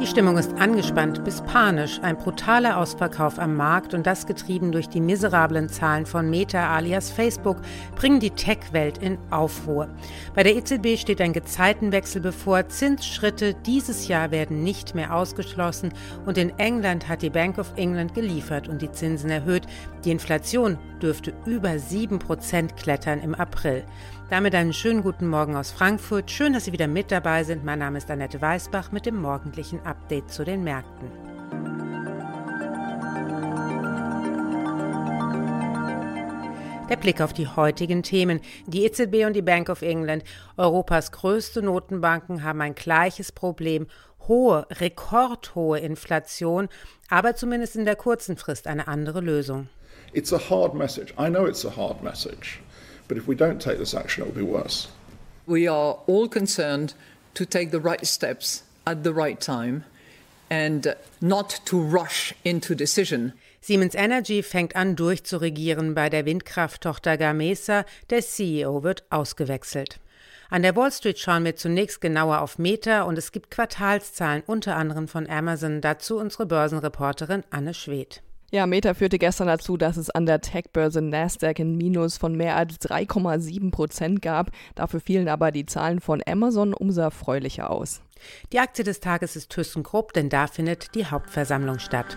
Die Stimmung ist angespannt bis panisch. Ein brutaler Ausverkauf am Markt und das getrieben durch die miserablen Zahlen von Meta alias Facebook bringen die Tech-Welt in Aufruhr. Bei der EZB steht ein Gezeitenwechsel bevor. Zinsschritte dieses Jahr werden nicht mehr ausgeschlossen und in England hat die Bank of England geliefert und die Zinsen erhöht. Die Inflation dürfte über 7% klettern im April. Damit einen schönen guten Morgen aus Frankfurt. Schön, dass Sie wieder mit dabei sind. Mein Name ist Annette Weißbach mit dem morgendlichen Update zu den Märkten. Der Blick auf die heutigen Themen. Die EZB und die Bank of England, Europas größte Notenbanken, haben ein gleiches Problem. Hohe, rekordhohe Inflation, aber zumindest in der kurzen Frist eine andere Lösung. It's a hard message. I know it's a hard message. But if we don't take this action, it will be worse. We are all concerned to take the right steps at the right time and not to rush into decision. Siemens Energy fängt an durchzuregieren bei der Windkrafttochter Gamesa. Der CEO wird ausgewechselt. An der Wall Street schauen wir zunächst genauer auf Meta und es gibt Quartalszahlen unter anderem von Amazon. Dazu unsere Börsenreporterin Anne Schwedt. Ja, Meta führte gestern dazu, dass es an der Tech-Börse Nasdaq ein Minus von mehr als 3,7 Prozent gab. Dafür fielen aber die Zahlen von Amazon umso erfreulicher aus. Die Aktie des Tages ist ThyssenKrupp, denn da findet die Hauptversammlung statt.